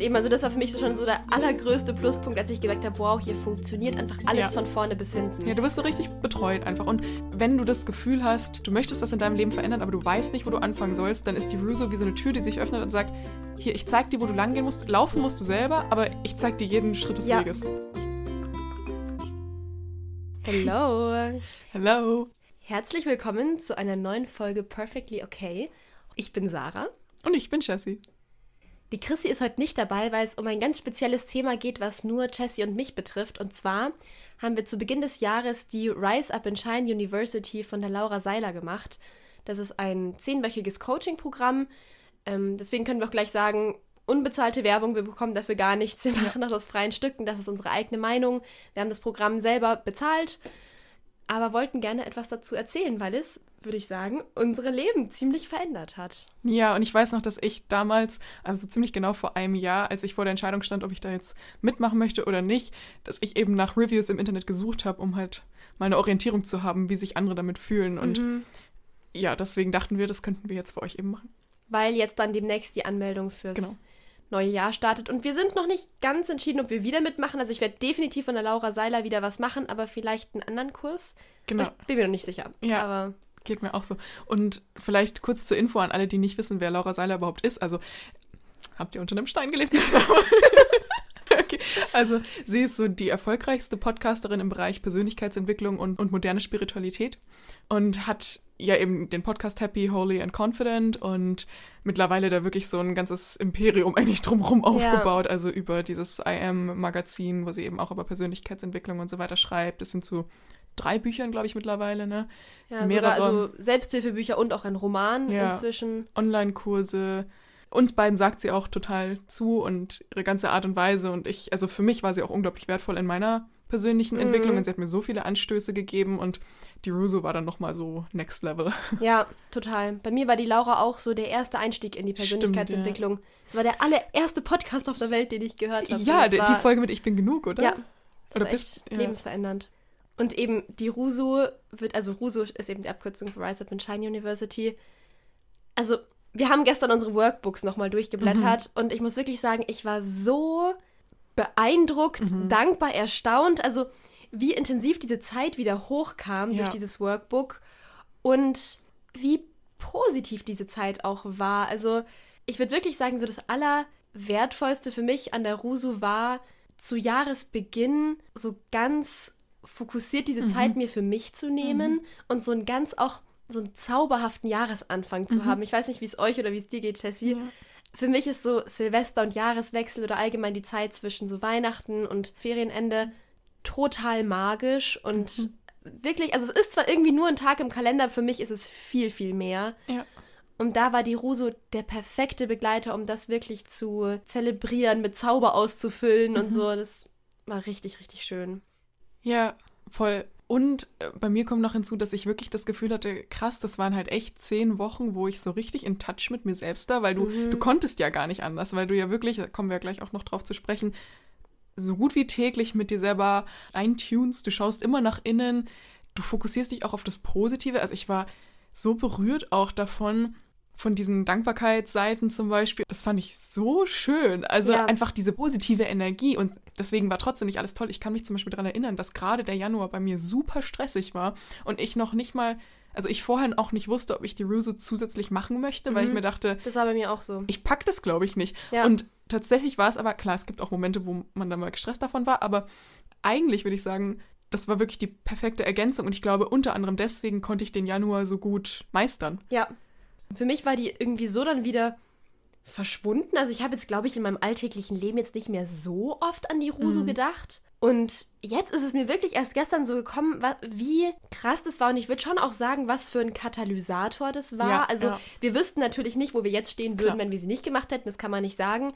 Und eben, also das war für mich so schon so der allergrößte Pluspunkt, als ich gesagt habe, wow, hier funktioniert einfach alles Ja. von vorne bis hinten. Ja, du wirst so richtig betreut einfach. Und wenn du das Gefühl hast, du möchtest was in deinem Leben verändern, aber du weißt nicht, wo du anfangen sollst, dann ist die Ruso wie so eine Tür, die sich öffnet und sagt, hier, ich zeig dir, wo du langgehen musst. Laufen musst du selber, aber ich zeig dir jeden Schritt des Ja. Weges. Hello. Hello. Herzlich willkommen zu einer neuen Folge Perfectly Okay. Ich bin Sarah. Und ich bin Jessie. Die Chrissy ist heute nicht dabei, weil es um ein ganz spezielles Thema geht, was nur Jessie und mich betrifft. Und zwar haben wir zu Beginn des Jahres die Rise Up and Shine University von der Laura Seiler gemacht. Das ist ein zehnwöchiges Coaching-Programm. Ähm, deswegen können wir auch gleich sagen, unbezahlte Werbung, wir bekommen dafür gar nichts. Wir machen das aus freien Stücken. Das ist unsere eigene Meinung. Wir haben das Programm selber bezahlt, aber wollten gerne etwas dazu erzählen, weil es, würde ich sagen, unsere Leben ziemlich verändert hat. Ja, und ich weiß noch, dass ich damals, also so ziemlich genau vor einem Jahr, als ich vor der Entscheidung stand, ob ich da jetzt mitmachen möchte oder nicht, dass ich eben nach Reviews im Internet gesucht habe, um halt mal eine Orientierung zu haben, wie sich andere damit fühlen. Und Mhm. ja, deswegen dachten wir, das könnten wir jetzt für euch eben machen. weil jetzt dann demnächst die Anmeldung fürs Genau. Neue Jahr startet. Und wir sind noch nicht ganz entschieden, ob wir wieder mitmachen. Also ich werde definitiv von der Laura Seiler wieder was machen, aber vielleicht einen anderen Kurs. Genau. Ich bin mir noch nicht sicher. Ja. Aber Geht mir auch so. Und vielleicht kurz zur Info an alle, die nicht wissen, wer Laura Seiler überhaupt ist. Also, habt ihr unter einem Stein gelebt? Also, sie ist so die erfolgreichste Podcasterin im Bereich Persönlichkeitsentwicklung und, und moderne Spiritualität und hat ja eben den Podcast Happy, Holy and Confident und mittlerweile da wirklich so ein ganzes Imperium eigentlich drumherum aufgebaut. Also über dieses I Am-Magazin, wo sie eben auch über Persönlichkeitsentwicklung und so weiter schreibt. Das sind so drei Büchern, glaube ich, mittlerweile, ne? ja, Mehrere. sogar also Selbsthilfebücher und auch ein Roman Ja. inzwischen. Online-Kurse. Uns beiden sagt sie auch total zu und ihre ganze Art und Weise. Und ich, also für mich war sie auch unglaublich wertvoll in meiner persönlichen Mhm. Entwicklung und sie hat mir so viele Anstöße gegeben und die Ruso war dann nochmal so next level. Ja, total. Bei mir war die Laura auch so der erste Einstieg in die Stimmt, Persönlichkeitsentwicklung. Es war der allererste Podcast auf der Welt, den ich gehört habe. Ja, die, die Folge mit Ich bin genug, oder? Ja, das Oder bist- ja. lebensverändernd. Und eben die RUSO wird, also RUSO ist eben die Abkürzung für Rise Up and Shine University. Also, wir haben gestern unsere Workbooks nochmal durchgeblättert Mhm. und ich muss wirklich sagen, ich war so beeindruckt, Mhm. dankbar, erstaunt. Also, wie intensiv diese Zeit wieder hochkam Ja. durch dieses Workbook und wie positiv diese Zeit auch war. Also, ich würde wirklich sagen, so das Allerwertvollste für mich an der RUSU war, zu Jahresbeginn so ganz fokussiert diese Zeit mir für mich zu nehmen und so einen ganz auch so einen zauberhaften Jahresanfang zu haben. Ich weiß nicht, wie es euch oder wie es dir geht, Jessie. Für mich ist so Silvester und Jahreswechsel oder allgemein die Zeit zwischen so Weihnachten und Ferienende total magisch und wirklich, also es ist zwar irgendwie nur ein Tag im Kalender, für mich ist es viel, viel mehr. Ja. Und da war die Ruso der perfekte Begleiter, um das wirklich zu zelebrieren, mit Zauber auszufüllen und so. Das war richtig, richtig schön. Ja, voll. Und äh, bei mir kommt noch hinzu, dass ich wirklich das Gefühl hatte, krass, das waren halt echt zehn Wochen, wo ich so richtig in Touch mit mir selbst da, weil du, du konntest ja gar nicht anders, weil du ja wirklich, da kommen wir ja gleich auch noch drauf zu sprechen, so gut wie täglich mit dir selber eintunst, du schaust immer nach innen, du fokussierst dich auch auf das Positive. Also ich war so berührt auch davon, von diesen Dankbarkeitsseiten zum Beispiel. Das fand ich so schön. Also Ja. einfach diese positive Energie und deswegen war trotzdem nicht alles toll. Ich kann mich zum Beispiel daran erinnern, dass gerade der Januar bei mir super stressig war und ich noch nicht mal, also ich vorher auch nicht wusste, ob ich die Ruso zusätzlich machen möchte, weil ich mir dachte, Das war bei mir auch so. ich pack das, glaube ich, nicht. Ja. Und tatsächlich war es aber, klar, es gibt auch Momente, wo man dann mal gestresst davon war, aber eigentlich würde ich sagen, das war wirklich die perfekte Ergänzung und ich glaube, unter anderem deswegen konnte ich den Januar so gut meistern. Ja. Für mich war die irgendwie so dann wieder verschwunden. Also ich habe jetzt, glaube ich, in meinem alltäglichen Leben jetzt nicht mehr so oft an die Rusu gedacht. Und jetzt ist es mir wirklich erst gestern so gekommen, wie krass das war. Und ich würde schon auch sagen, was für ein Katalysator das war. Ja, also ja. wir wüssten natürlich nicht, wo wir jetzt stehen würden, Klar. wenn wir sie nicht gemacht hätten. Das kann man nicht sagen.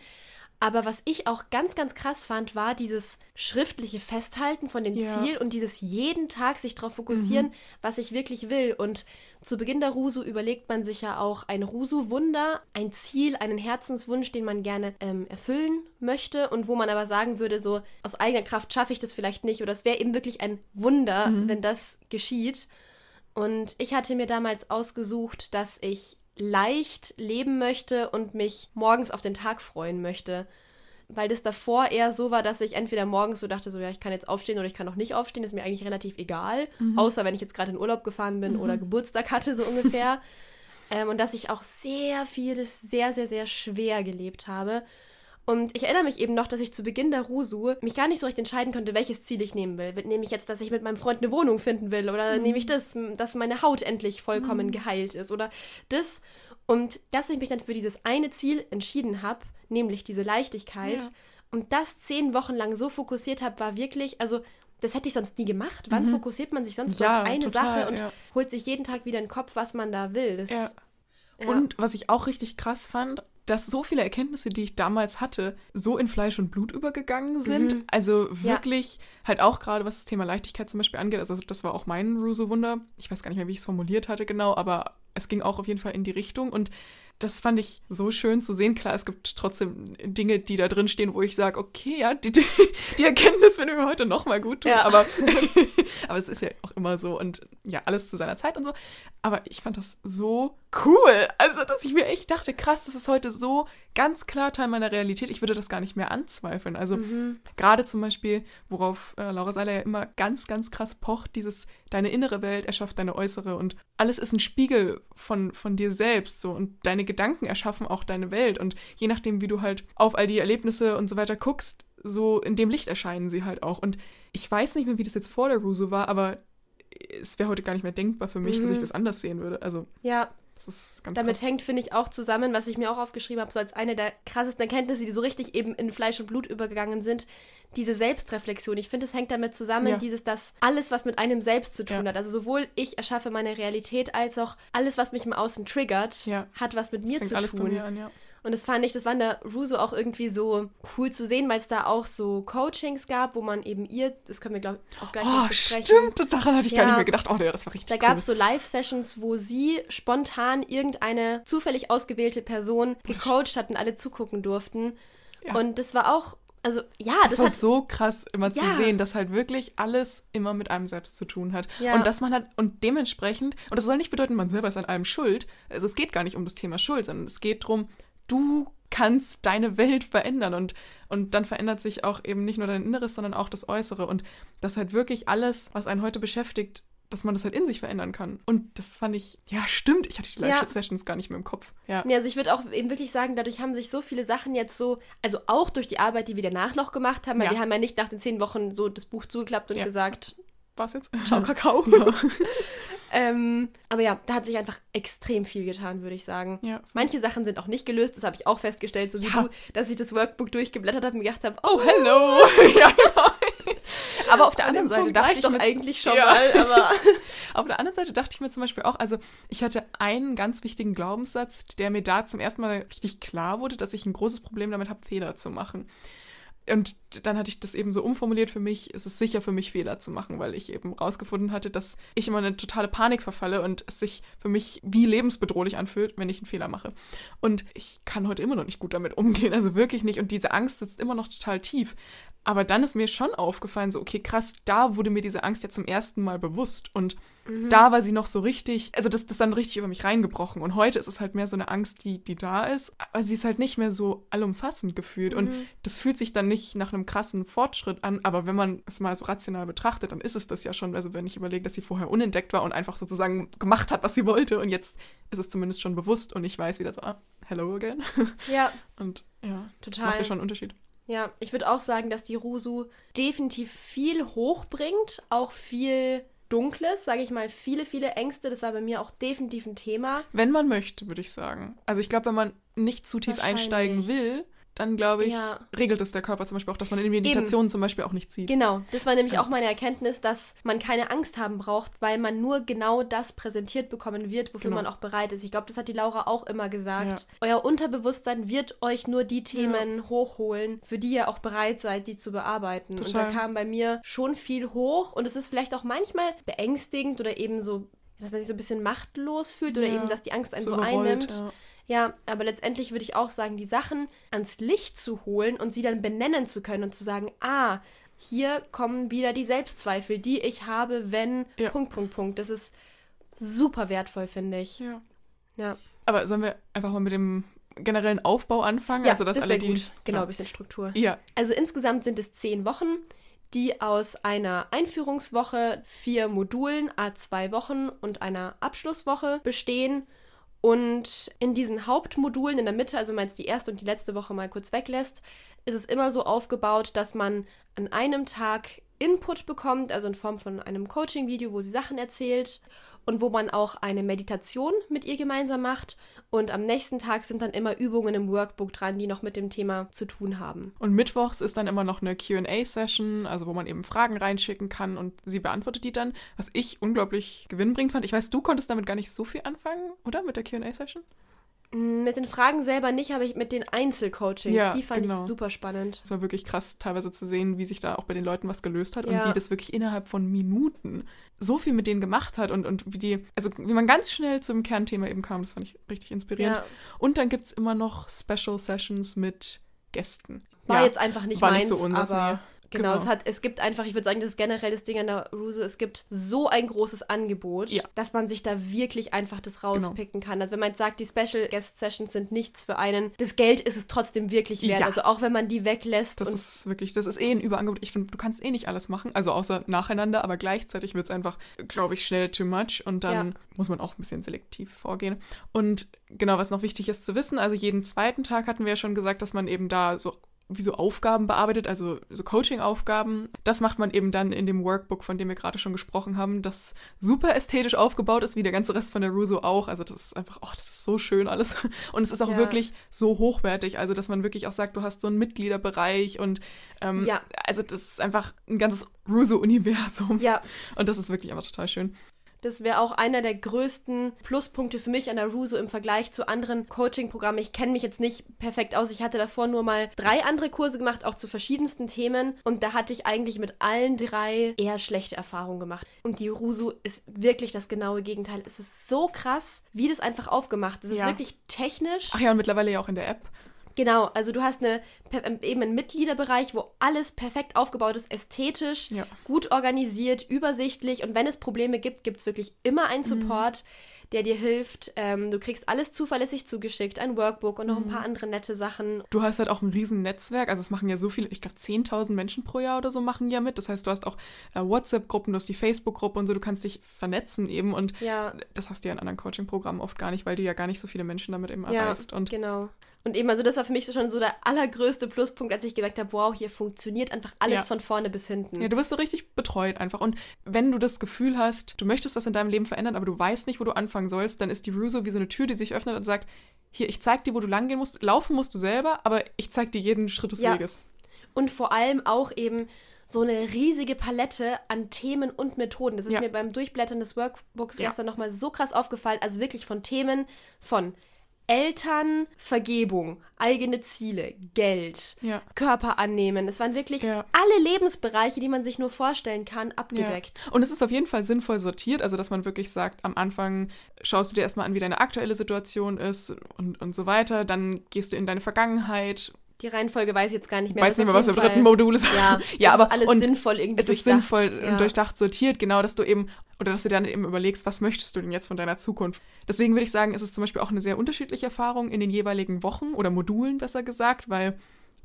Aber was ich auch ganz, ganz krass fand, war dieses schriftliche Festhalten von dem Ja. Ziel und dieses jeden Tag sich darauf fokussieren, was ich wirklich will. Und zu Beginn der Rusu überlegt man sich ja auch ein Rusu-Wunder, ein Ziel, einen Herzenswunsch, den man gerne ähm, erfüllen möchte und wo man aber sagen würde, so aus eigener Kraft schaffe ich das vielleicht nicht oder es wäre eben wirklich ein Wunder, wenn das geschieht. Und ich hatte mir damals ausgesucht, dass ich leicht leben möchte und mich morgens auf den Tag freuen möchte. weil das davor eher so war, dass ich entweder morgens so dachte, so ja, ich kann jetzt aufstehen oder ich kann auch nicht aufstehen, ist mir eigentlich relativ egal, mhm. außer wenn ich jetzt gerade in Urlaub gefahren bin mhm. oder Geburtstag hatte, so ungefähr. ähm, und dass ich auch sehr vieles sehr, sehr, sehr schwer gelebt habe. Und ich erinnere mich eben noch, dass ich zu Beginn der Rusu mich gar nicht so recht entscheiden konnte, welches Ziel ich nehmen will. Nehme ich jetzt, dass ich mit meinem Freund eine Wohnung finden will? Oder mhm. nehme ich das, dass meine Haut endlich vollkommen mhm. geheilt ist? Oder das? Und dass ich mich dann für dieses eine Ziel entschieden habe, nämlich diese Leichtigkeit, ja. und das zehn Wochen lang so fokussiert habe, war wirklich, also das hätte ich sonst nie gemacht. Wann mhm. fokussiert man sich sonst ja, auf eine total, Sache und ja. holt sich jeden Tag wieder in den Kopf, was man da will? Das, ja. Und was ich auch richtig krass fand, dass so viele Erkenntnisse, die ich damals hatte, so in Fleisch und Blut übergegangen sind. Mhm. Also wirklich ja. halt auch gerade, was das Thema Leichtigkeit zum Beispiel angeht. Also das war auch mein Ruso-Wunder. Ich weiß gar nicht mehr, wie ich es formuliert hatte genau, aber es ging auch auf jeden Fall in die Richtung. Und das fand ich so schön zu sehen. Klar, es gibt trotzdem Dinge, die da drin stehen, wo ich sage, okay, ja, die, die Erkenntnis würde mir heute nochmal gut tun. Ja. Aber, aber es ist ja auch immer so und ja, alles zu seiner Zeit und so. Aber ich fand das so cool. Also, dass ich mir echt dachte, krass, das ist heute so ganz klar Teil meiner Realität. Ich würde das gar nicht mehr anzweifeln. Also, mhm. gerade zum Beispiel, worauf äh, Laura Seiler ja immer ganz, ganz krass pocht, dieses, deine innere Welt erschafft deine äußere und alles ist ein Spiegel von, von dir selbst so und deine Gedanken erschaffen auch deine Welt und je nachdem, wie du halt auf all die Erlebnisse und so weiter guckst, so in dem Licht erscheinen sie halt auch. Und ich weiß nicht mehr, wie das jetzt vor der Ruso war, aber es wäre heute gar nicht mehr denkbar für mich, mhm. dass ich mhm. das anders sehen würde. Also ja, damit krass. hängt, finde ich, auch zusammen, was ich mir auch aufgeschrieben habe, so als eine der krassesten Erkenntnisse, die so richtig eben in Fleisch und Blut übergegangen sind, diese Selbstreflexion. Ich finde, es hängt damit zusammen, ja. dieses, dass alles, was mit einem selbst zu tun ja. hat, also sowohl ich erschaffe meine Realität, als auch alles, was mich im Außen triggert, ja. hat was mit das mir zu tun. Mir an. Und das fand ich, das war in der Ruso auch irgendwie so cool zu sehen, weil es da auch so Coachings gab, wo man eben ihr, das können wir glaube ich auch gleich oh, besprechen. Stimmt, daran hatte ich ja, gar nicht mehr gedacht. Oh, ja, das war richtig Da cool. gab es so Live-Sessions, wo sie spontan irgendeine zufällig ausgewählte Person gecoacht hat und alle zugucken durften. Ja. Und das war auch also ja, das, das war hat, so krass immer ja. zu sehen, dass halt wirklich alles immer mit einem selbst zu tun hat. Ja. Und dass man halt, und dementsprechend, und das soll nicht bedeuten, man selber ist an allem schuld. Also es geht gar nicht um das Thema Schuld, sondern es geht darum, du kannst deine Welt verändern und, und dann verändert sich auch eben nicht nur dein Inneres, sondern auch das Äußere und dass halt wirklich alles, was einen heute beschäftigt, dass man das halt in sich verändern kann. Und das fand ich, ja, stimmt. Ich hatte die Live-Sessions ja. gar nicht mehr im Kopf. Ja. ja also ich würde auch eben wirklich sagen, dadurch haben sich so viele Sachen jetzt so, also auch durch die Arbeit, die wir danach noch gemacht haben, weil ja. wir haben ja nicht nach den zehn Wochen so das Buch zugeklappt und gesagt, was jetzt? Ciao, Kakao. Ähm, aber ja, da hat sich einfach extrem viel getan, würde ich sagen. Ja. Manche Sachen sind auch nicht gelöst, das habe ich auch festgestellt, so wie ja. du, dass ich das Workbook durchgeblättert habe und gedacht habe, oh, hello. ja, genau. Aber auf der anderen Seite dachte ich doch eigentlich schon ja. mal, aber auf der anderen Seite dachte ich mir zum Beispiel auch, also ich hatte einen ganz wichtigen Glaubenssatz, der mir da zum ersten Mal richtig klar wurde, dass ich ein großes Problem damit habe, Fehler zu machen und dann hatte ich das eben so umformuliert für mich, es ist sicher für mich Fehler zu machen, weil ich eben rausgefunden hatte, dass ich immer eine totale Panik verfalle und es sich für mich wie lebensbedrohlich anfühlt, wenn ich einen Fehler mache. Und ich kann heute immer noch nicht gut damit umgehen, also wirklich nicht. Und diese Angst sitzt immer noch total tief. Aber dann ist mir schon aufgefallen, so, okay, krass, da wurde mir diese Angst ja zum ersten Mal bewusst. Und mhm. da war sie noch so richtig, also das, das ist dann richtig über mich reingebrochen. Und heute ist es halt mehr so eine Angst, die, die da ist. Aber sie ist halt nicht mehr so allumfassend gefühlt. Mhm. Und das fühlt sich dann nicht nach einem krassen Fortschritt an. Aber wenn man es mal so rational betrachtet, dann ist es das ja schon. Also wenn ich überlege, dass sie vorher unentdeckt war und einfach sozusagen gemacht hat, was sie wollte. Und jetzt ist es zumindest schon bewusst und ich weiß wieder so, ah, hello again. Ja. Und ja, Total. das macht ja schon einen Unterschied. Ja, ich würde auch sagen, dass die Rusu definitiv viel hochbringt, auch viel Dunkles, sage ich mal, viele, viele Ängste. Das war bei mir auch definitiv ein Thema. Wenn man möchte, würde ich sagen. Also ich glaube, wenn man nicht zu tief einsteigen will, dann glaube ich, ja. regelt es der Körper zum Beispiel auch, dass man in Meditationen zum Beispiel auch nicht sieht. Genau, das war nämlich ja. auch meine Erkenntnis, dass man keine Angst haben braucht, weil man nur genau das präsentiert bekommen wird, wofür genau. man auch bereit ist. Ich glaube, das hat die Laura auch immer gesagt. Ja. Euer Unterbewusstsein wird euch nur die Themen hochholen, für die ihr auch bereit seid, die zu bearbeiten. Total. Und da kam bei mir schon viel hoch und es ist vielleicht auch manchmal beängstigend oder eben so dass man sich so ein bisschen machtlos fühlt oder eben, dass die Angst einen so, so einnimmt. Ja. Ja, aber letztendlich würde ich auch sagen, die Sachen ans Licht zu holen und sie dann benennen zu können und zu sagen, ah, hier kommen wieder die Selbstzweifel, die ich habe, wenn. Ja. Punkt, Punkt, Punkt. Das ist super wertvoll, finde ich. Ja. Ja. Aber sollen wir einfach mal mit dem generellen Aufbau anfangen? Ja, also, dass das alle die. gut. Genau, ein bisschen Struktur. Ja, Also insgesamt sind es zehn Wochen, die aus einer Einführungswoche, vier Modulen, a2 Wochen und einer Abschlusswoche bestehen. Und in diesen Hauptmodulen in der Mitte, also wenn man jetzt die erste und die letzte Woche mal kurz weglässt, ist es immer so aufgebaut, dass man an einem Tag Input bekommt, also in Form von einem Coaching-Video, wo sie Sachen erzählt und wo man auch eine Meditation mit ihr gemeinsam macht. Und am nächsten Tag sind dann immer Übungen im Workbook dran, die noch mit dem Thema zu tun haben. Und mittwochs ist dann immer noch eine QA-Session, also wo man eben Fragen reinschicken kann und sie beantwortet die dann, was ich unglaublich gewinnbringend fand. Ich weiß, du konntest damit gar nicht so viel anfangen, oder? Mit der QA-Session? Mit den Fragen selber nicht, aber ich mit den Einzelcoachings, Ja, die fand genau. ich super spannend. Es war wirklich krass, teilweise zu sehen, wie sich da auch bei den Leuten was gelöst hat und Ja. wie das wirklich innerhalb von Minuten so viel mit denen gemacht hat und, und wie die, also wie man ganz schnell zum Kernthema eben kam, das fand ich richtig inspirierend. Ja, Und dann gibt es immer noch Special Sessions mit Gästen. war ja, jetzt einfach nicht war meins, nicht so unseres, aber. Genau, Genau. es hat, es gibt einfach, ich würde sagen, das ist generell das Ding an der Ruso, es gibt so ein großes Angebot, Ja. Genau. dass man sich da wirklich einfach das rauspicken kann. Also wenn man jetzt sagt, die Special Guest Sessions sind nichts für einen, das Geld ist es trotzdem wirklich wert. Ja. Also auch wenn man die weglässt Das ist wirklich, das ist eh ein Überangebot. Ich finde, du kannst eh nicht alles machen, also außer nacheinander, aber gleichzeitig wird es einfach, glaube ich, schnell too much und dann Ja. muss man auch ein bisschen selektiv vorgehen. Und genau, was noch wichtig ist zu wissen, also jeden zweiten Tag hatten wir ja schon gesagt, dass man eben da so wie so Aufgaben bearbeitet, also so Coaching-Aufgaben. Das macht man eben dann in dem Workbook, von dem wir gerade schon gesprochen haben, das super ästhetisch aufgebaut ist, wie der ganze Rest von der Ruso auch. Also das ist einfach, oh, das ist so schön alles. Und es ist auch Ja. wirklich so hochwertig, also dass man wirklich auch sagt, du hast so einen Mitgliederbereich und ähm, Ja. also das ist einfach ein ganzes Ruso-Universum. ja, Und das ist wirklich einfach total schön. Das wäre auch einer der größten Pluspunkte für mich an der Ruso im Vergleich zu anderen Coaching-Programmen. Ich kenne mich jetzt nicht perfekt aus. Ich hatte davor nur mal drei andere Kurse gemacht, auch zu verschiedensten Themen. Und da hatte ich eigentlich mit allen drei eher schlechte Erfahrungen gemacht. Und die Ruso ist wirklich das genaue Gegenteil. Es ist so krass, wie das einfach aufgemacht ist. Es Ja. ist wirklich technisch. Ach ja, und mittlerweile ja auch in der App. Genau, also du hast eine, ähm, eben einen Mitgliederbereich, wo alles perfekt aufgebaut ist, ästhetisch, Ja. gut organisiert, übersichtlich. Und wenn es Probleme gibt, gibt es wirklich immer einen Support, der dir hilft. Ähm, du kriegst alles zuverlässig zugeschickt, ein Workbook und noch ein paar andere nette Sachen. Du hast halt auch ein riesen Netzwerk, also es machen ja so viele, ich glaube 10.000 Menschen pro Jahr oder so machen ja mit. Das heißt, du hast auch äh, WhatsApp-Gruppen, du hast die Facebook-Gruppe und so, du kannst dich vernetzen eben und Ja, das hast du ja in anderen Coaching-Programmen oft gar nicht, weil du ja gar nicht so viele Menschen damit eben ja, erreichst. Und genau. Und eben, also das war für mich so schon so der allergrößte Pluspunkt, als ich gemerkt habe, wow, hier funktioniert einfach alles Ja. von vorne bis hinten. Ja, du wirst so richtig betreut einfach. Und wenn du das Gefühl hast, du möchtest was in deinem Leben verändern, aber du weißt nicht, wo du anfangen sollst, dann ist die Ruso wie so eine Tür, die sich öffnet und sagt, hier, ich zeig dir, wo du langgehen musst. Laufen musst du selber, aber ich zeig dir jeden Schritt des Ja. Weges. Und vor allem auch eben so eine riesige Palette an Themen und Methoden. Das ist Ja. mir beim Durchblättern des Workbooks Ja. gestern nochmal so krass aufgefallen. Also wirklich von Themen von Eltern, Vergebung, eigene Ziele, Geld, Ja. Körper annehmen. Es waren wirklich Ja. alle Lebensbereiche, die man sich nur vorstellen kann, abgedeckt. Ja. Und es ist auf jeden Fall sinnvoll sortiert, also dass man wirklich sagt, am Anfang schaust du dir erstmal an, wie deine aktuelle Situation ist und, und so weiter. Dann gehst du in deine Vergangenheit. Die Reihenfolge weiß ich jetzt gar nicht mehr. Weiß nicht mehr, was im dritten Modul ist. Ja, ja es aber ist alles und sinnvoll irgendwie es ist durchdacht. sinnvoll ja. und durchdacht sortiert, genau, dass du eben, oder dass du dann eben überlegst, was möchtest du denn jetzt von deiner Zukunft? Deswegen würde ich sagen, es ist zum Beispiel auch eine sehr unterschiedliche Erfahrung in den jeweiligen Wochen oder Modulen, besser gesagt, weil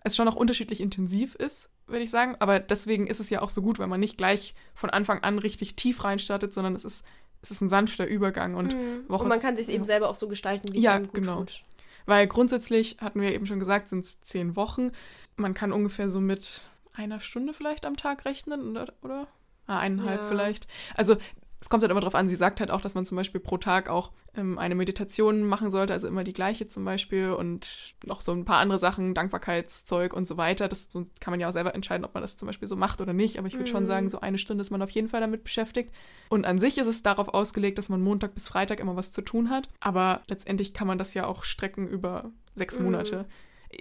es schon auch unterschiedlich intensiv ist, würde ich sagen. Aber deswegen ist es ja auch so gut, weil man nicht gleich von Anfang an richtig tief reinstartet, sondern es ist, es ist ein sanfter Übergang und Mhm. Woche Und man kann sich eben selber auch so gestalten, wie es Ja, einem gut genau. tut. Weil grundsätzlich, hatten wir eben schon gesagt, sind es zehn Wochen. Man kann ungefähr so mit einer Stunde vielleicht am Tag rechnen, oder? oder? Ah, eineinhalb Ja. vielleicht. Also es kommt halt immer drauf an, sie sagt halt auch, dass man zum Beispiel pro Tag auch eine Meditation machen sollte, also immer die gleiche zum Beispiel und noch so ein paar andere Sachen, Dankbarkeitszeug und so weiter. Das kann man ja auch selber entscheiden, ob man das zum Beispiel so macht oder nicht. Aber ich würde schon Mhm. sagen, so eine Stunde ist man auf jeden Fall damit beschäftigt. Und an sich ist es darauf ausgelegt, dass man Montag bis Freitag immer was zu tun hat. Aber letztendlich kann man das ja auch strecken über sechs Mhm. Monate.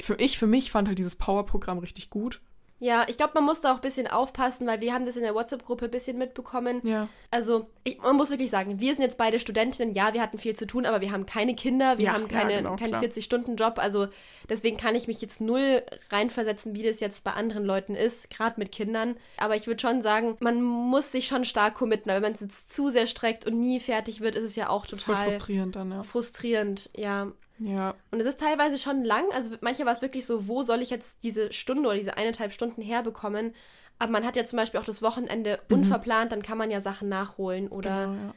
Für ich, für mich fand halt dieses Power-Programm richtig gut. Ja, ich glaube, man muss da auch ein bisschen aufpassen, weil wir haben das in der WhatsApp-Gruppe ein bisschen mitbekommen. Ja. Also, ich, man muss wirklich sagen, wir sind jetzt beide Studentinnen. Ja, wir hatten viel zu tun, aber wir haben keine Kinder, wir Ja, haben ja, keine, genau, keinen klar. 40-Stunden-Job. Also, deswegen kann ich mich jetzt null reinversetzen, wie das jetzt bei anderen Leuten ist, gerade mit Kindern. Aber ich würde schon sagen, man muss sich schon stark committen. weil Wenn man es jetzt zu sehr streckt und nie fertig wird, ist es ja auch Das ist voll total frustrierend dann, ja. frustrierend, ja. Ja. Und es ist teilweise schon lang. Also manchmal war es wirklich so, wo soll ich jetzt diese Stunde oder diese eineinhalb Stunden herbekommen? Aber man hat ja zum Beispiel auch das Wochenende Mhm. unverplant, dann kann man ja Sachen nachholen. Oder Genau, ja.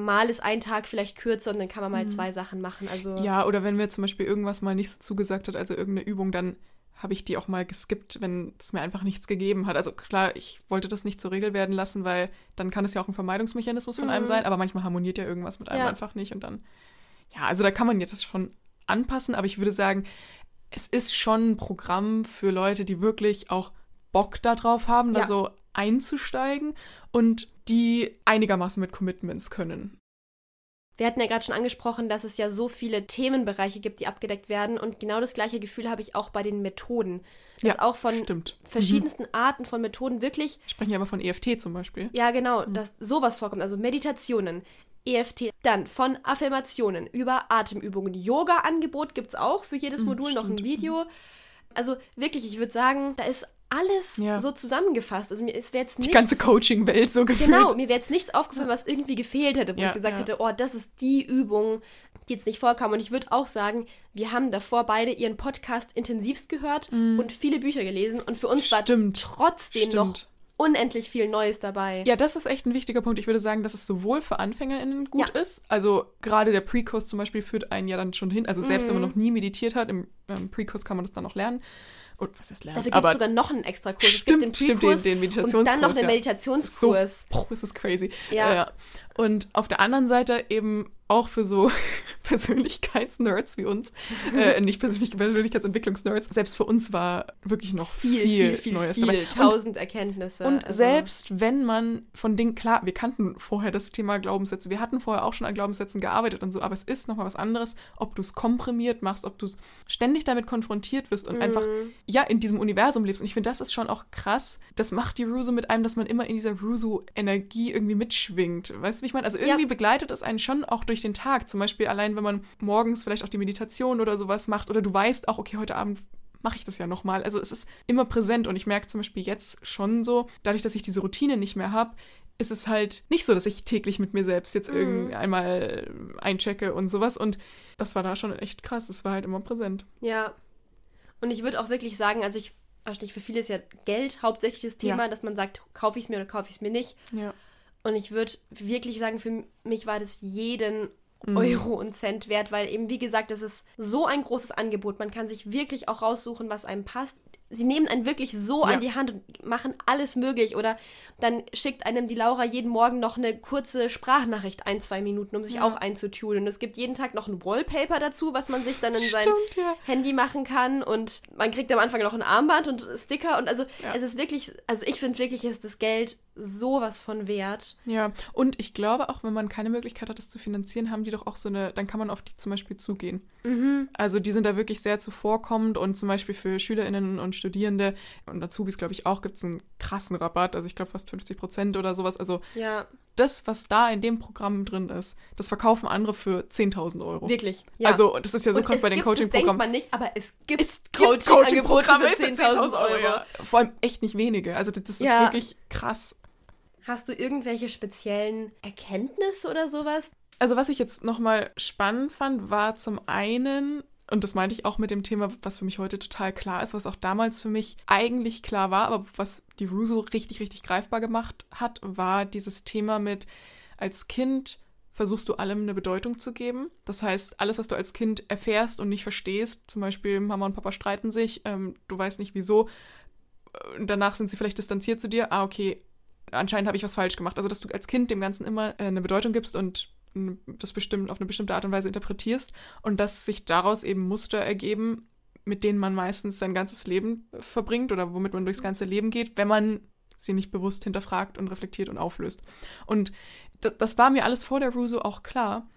mal ist ein Tag vielleicht kürzer und dann kann man mal zwei Sachen machen. Also Mhm. Ja, oder wenn mir zum Beispiel irgendwas mal nicht so zugesagt hat, also irgendeine Übung, dann habe ich die auch mal geskippt, wenn es mir einfach nichts gegeben hat. Also klar, ich wollte das nicht zur Regel werden lassen, weil dann kann es ja auch ein Vermeidungsmechanismus von einem Mhm. sein, aber manchmal harmoniert ja irgendwas mit einem Ja. einfach nicht und dann, ja, also da kann man jetzt das schon anpassen, aber ich würde sagen, es ist schon ein Programm für Leute, die wirklich auch Bock darauf haben, da Ja. so einzusteigen und die einigermaßen mit Commitments können. Wir hatten ja gerade schon angesprochen, dass es ja so viele Themenbereiche gibt, die abgedeckt werden. Und genau das gleiche Gefühl habe ich auch bei den Methoden. Dass Ja, auch von Stimmt. Mhm. verschiedensten Arten von Methoden wirklich, Wir sprechen ja aber von EFT zum Beispiel. ja genau, dass sowas vorkommt. Also Meditationen, EFT, dann von Affirmationen über Atemübungen. Yoga-Angebot gibt es auch für jedes Mhm, Modul noch ein stimmt. Video. Also wirklich, ich würde sagen, da ist alles Ja. so zusammengefasst. Also mir wäre jetzt Die nichts, ganze Coaching-Welt so gefühlt. Genau, mir wäre jetzt nichts aufgefallen, was irgendwie gefehlt hätte, wo Ja, ich gesagt ja. hätte, oh, das ist die Übung, die jetzt nicht vorkam. Und ich würde auch sagen, wir haben davor beide ihren Podcast intensivst gehört und viele Bücher gelesen. Und für uns. Stimmt. war trotzdem noch Stimmt. Unendlich viel Neues dabei. Ja, das ist echt ein wichtiger Punkt. Ich würde sagen, dass es sowohl für AnfängerInnen gut Ja. ist. Also gerade der Pre-Kurs zum Beispiel führt einen ja dann schon hin. Also selbst wenn Mhm. man noch nie meditiert hat, im ähm, Pre-Kurs kann man das dann noch lernen. Und was ist lernen? Dafür gibt es sogar noch einen extra Kurs. Stimmt, es gibt stimmt, den Pre-Kurs den- den und dann noch Meditationskurs, den ja. Meditationskurs. So, das ist crazy. Ja. Ja. Und auf der anderen Seite eben auch für so Persönlichkeitsnerds wie uns, äh, nicht Persönlich Persönlichkeitsentwicklungsnerds, selbst für uns war wirklich noch viel, viel, viel, Neues viel. dabei. Und Tausend Erkenntnisse. Und Also, selbst wenn man von Dingen, klar, wir kannten vorher das Thema Glaubenssätze, wir hatten vorher auch schon an Glaubenssätzen gearbeitet und so, aber es ist nochmal was anderes, ob du es komprimiert machst, ob du es ständig damit konfrontiert wirst und einfach, Mhm. ja, in diesem Universum lebst. Und ich finde, das ist schon auch krass. Das macht die Ruso mit einem, dass man immer in dieser Ruso-Energie irgendwie mitschwingt. Weißt du, wie ich meine? Also irgendwie Ja. begleitet es einen schon auch durch den Tag. Zum Beispiel allein, wenn man morgens vielleicht auch die Meditation oder sowas macht oder du weißt auch, okay, heute Abend mache ich das ja nochmal. Also es ist immer präsent und ich merke zum Beispiel jetzt schon so, dadurch, dass ich diese Routine nicht mehr habe, ist es halt nicht so, dass ich täglich mit mir selbst jetzt Mhm. irgend einmal einchecke und sowas. Und das war da schon echt krass. Es war halt immer präsent. Ja. Und ich würde auch wirklich sagen, also ich, wahrscheinlich für viele ist ja Geld hauptsächlich das Thema, Ja. dass man sagt, kaufe ich es mir oder kaufe ich es mir nicht. Ja. Und ich würde wirklich sagen, für mich war das jeden Mhm. Euro und Cent wert, weil eben, wie gesagt, das ist so ein großes Angebot. Man kann sich wirklich auch raussuchen, was einem passt. Sie nehmen einen wirklich so Ja. an die Hand und machen alles möglich. Oder dann schickt einem die Laura jeden Morgen noch eine kurze Sprachnachricht, ein, zwei Minuten, um sich Ja. auch einzutunen. Und es gibt jeden Tag noch ein Wallpaper dazu, was man sich dann in sein Stimmt, ja. Handy machen kann und man kriegt am Anfang noch ein Armband und Sticker und also es ist wirklich, also ich finde wirklich, ist das Geld sowas von wert. Ja, und ich glaube auch, wenn man keine Möglichkeit hat, das zu finanzieren, haben die doch auch so eine, dann kann man auf die zum Beispiel zugehen. Also die sind da wirklich sehr zuvorkommend und zum Beispiel für SchülerInnen und Studierende und Azubis, glaube ich, auch, gibt es einen krassen Rabatt, also ich glaube fast 50 Prozent oder sowas. Also Ja, das, was da in dem Programm drin ist, das verkaufen andere für 10.000 Euro. wirklich. Ja. Also das ist ja so krass bei den gibt, Das denkt Coaching-Programmen. man nicht, aber es gibt Es gibt Coaching-Angebote Coaching-Programme für 10.000 Euro. ja. Vor allem echt nicht wenige. Also das, das Ja. ist wirklich krass. Hast du irgendwelche speziellen Erkenntnisse oder sowas? Also was ich jetzt nochmal spannend fand, war zum einen, und das meinte ich auch mit dem Thema, was für mich heute total klar ist, was auch damals für mich eigentlich klar war, aber was die Russo richtig, richtig greifbar gemacht hat, war dieses Thema mit, als Kind versuchst du allem eine Bedeutung zu geben. Das heißt, alles, was du als Kind erfährst und nicht verstehst, zum Beispiel Mama und Papa streiten sich, ähm, du weißt nicht wieso, äh, danach sind sie vielleicht distanziert zu dir, ah, okay, anscheinend habe ich was falsch gemacht. Also, dass du als Kind dem Ganzen immer äh, eine Bedeutung gibst und das bestimmt auf eine bestimmte Art und Weise interpretierst und dass sich daraus eben Muster ergeben, mit denen man meistens sein ganzes Leben verbringt oder womit man durchs ganze Leben geht, wenn man sie nicht bewusst hinterfragt und reflektiert und auflöst. Und das, das war mir alles vor der Ruso auch klar.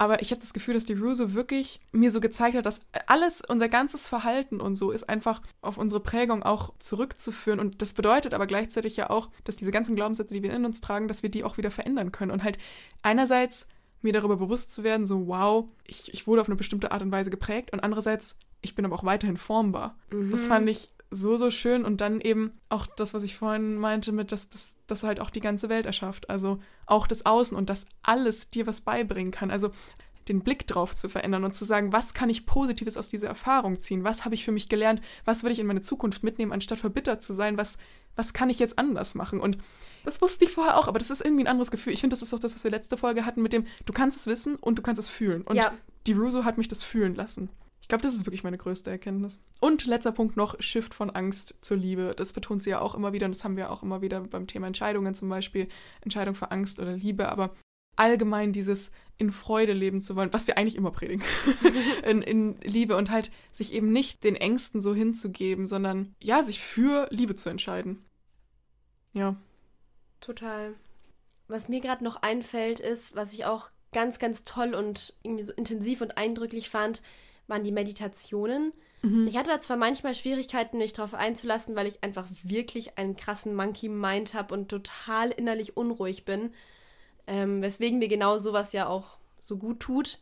Aber ich habe das Gefühl, dass die Ruso wirklich mir so gezeigt hat, dass alles, unser ganzes Verhalten und so ist einfach auf unsere Prägung auch zurückzuführen. Und das bedeutet aber gleichzeitig ja auch, dass diese ganzen Glaubenssätze, die wir in uns tragen, dass wir die auch wieder verändern können. Und halt einerseits mir darüber bewusst zu werden, so wow, ich, ich wurde auf eine bestimmte Art und Weise geprägt und andererseits, ich bin aber auch weiterhin formbar. Das fand ich so, so schön und dann eben auch das, was ich vorhin meinte, mit, dass das dass halt auch die ganze Welt erschafft. Also auch das Außen und dass alles dir was beibringen kann. Also den Blick drauf zu verändern und zu sagen, was kann ich Positives aus dieser Erfahrung ziehen? Was habe ich für mich gelernt? Was will ich in meine Zukunft mitnehmen, anstatt verbittert zu sein? Was, was kann ich jetzt anders machen? Und das wusste ich vorher auch, aber das ist irgendwie ein anderes Gefühl. Ich finde, das ist auch das, was wir letzte Folge hatten mit dem, du kannst es wissen und du kannst es fühlen. Und Ja. die Russo hat mich das fühlen lassen. Ich glaube, das ist wirklich meine größte Erkenntnis. Und letzter Punkt noch, Shift von Angst zur Liebe. Das betont sie ja auch immer wieder und das haben wir auch immer wieder beim Thema Entscheidungen zum Beispiel. Entscheidung für Angst oder Liebe, aber allgemein dieses in Freude leben zu wollen, was wir eigentlich immer predigen. in, in Liebe und halt sich eben nicht den Ängsten so hinzugeben, sondern ja, sich für Liebe zu entscheiden. Ja. Total. Was mir gerade noch einfällt, ist, was ich auch ganz, ganz toll und irgendwie so intensiv und eindrücklich fand, waren die Meditationen. Ich hatte da zwar manchmal Schwierigkeiten, mich darauf einzulassen, weil ich einfach wirklich einen krassen Monkey Mind habe und total innerlich unruhig bin. Ähm, weswegen mir genau sowas ja auch so gut tut.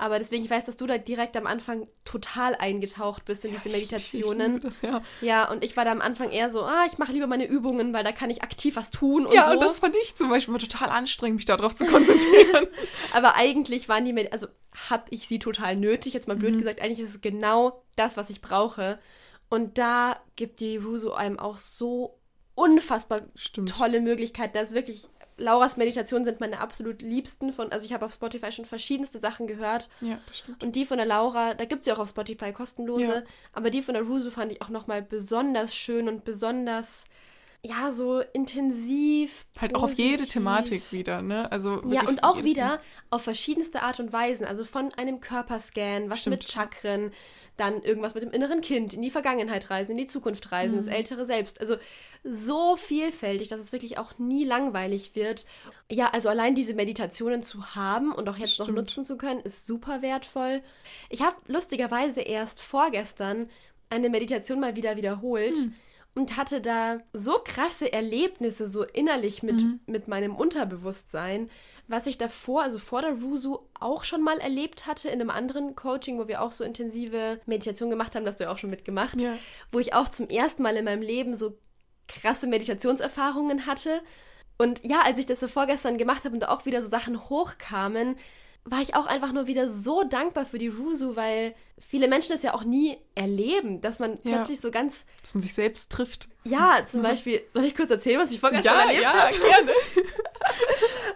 Aber deswegen, ich weiß, dass du da direkt am Anfang total eingetaucht bist in diese Ich Meditationen. liebe das, ja. Ja, und ich war da am Anfang eher so, ah, ich mache lieber meine Übungen, weil da kann ich aktiv was tun und ja, so. und das fand ich zum Beispiel total anstrengend, mich darauf zu konzentrieren. Aber eigentlich waren die mit, also habe ich sie total nötig, jetzt mal blöd gesagt. Eigentlich ist es genau das, was ich brauche. Und da gibt die Ruso einem auch so unfassbar Stimmt. tolle Möglichkeiten. Das ist wirklich, Lauras Meditationen sind meine absolut liebsten von, also ich habe auf Spotify schon verschiedenste Sachen gehört. Ja, das stimmt. Und die von der Laura, da gibt es ja auch auf Spotify kostenlose, Ja. aber die von der Ruso fand ich auch nochmal besonders schön und besonders, ja, so intensiv. Halt auch auf jede positiv. Thematik wieder, ne? Also Ja, und auch wieder auf verschiedenste Art und Weisen. Also von einem Körperscan, was Stimmt. mit Chakren, dann irgendwas mit dem inneren Kind, in die Vergangenheit reisen, in die Zukunft reisen, Mhm. das ältere Selbst. Also so vielfältig, dass es wirklich auch nie langweilig wird. Ja, also allein diese Meditationen zu haben und auch jetzt noch nutzen zu können, ist super wertvoll. Ich habe lustigerweise erst vorgestern eine Meditation mal wieder wiederholt. Hm. Und hatte da so krasse Erlebnisse, so innerlich mit, Mhm. mit meinem Unterbewusstsein, was ich davor, also vor der Rusu, auch schon mal erlebt hatte in einem anderen Coaching, wo wir auch so intensive Meditation gemacht haben, das hast du ja auch schon mitgemacht, Ja. wo ich auch zum ersten Mal in meinem Leben so krasse Meditationserfahrungen hatte. Und ja, als ich das so vorgestern gemacht habe und da auch wieder so Sachen hochkamen, war ich auch einfach nur wieder so dankbar für die Rusu, weil viele Menschen das ja auch nie erleben, dass man Ja. plötzlich so ganz Dass man sich selbst trifft. ja, zum Beispiel, soll ich kurz erzählen, was ich vorgestern erlebt habe? gerne.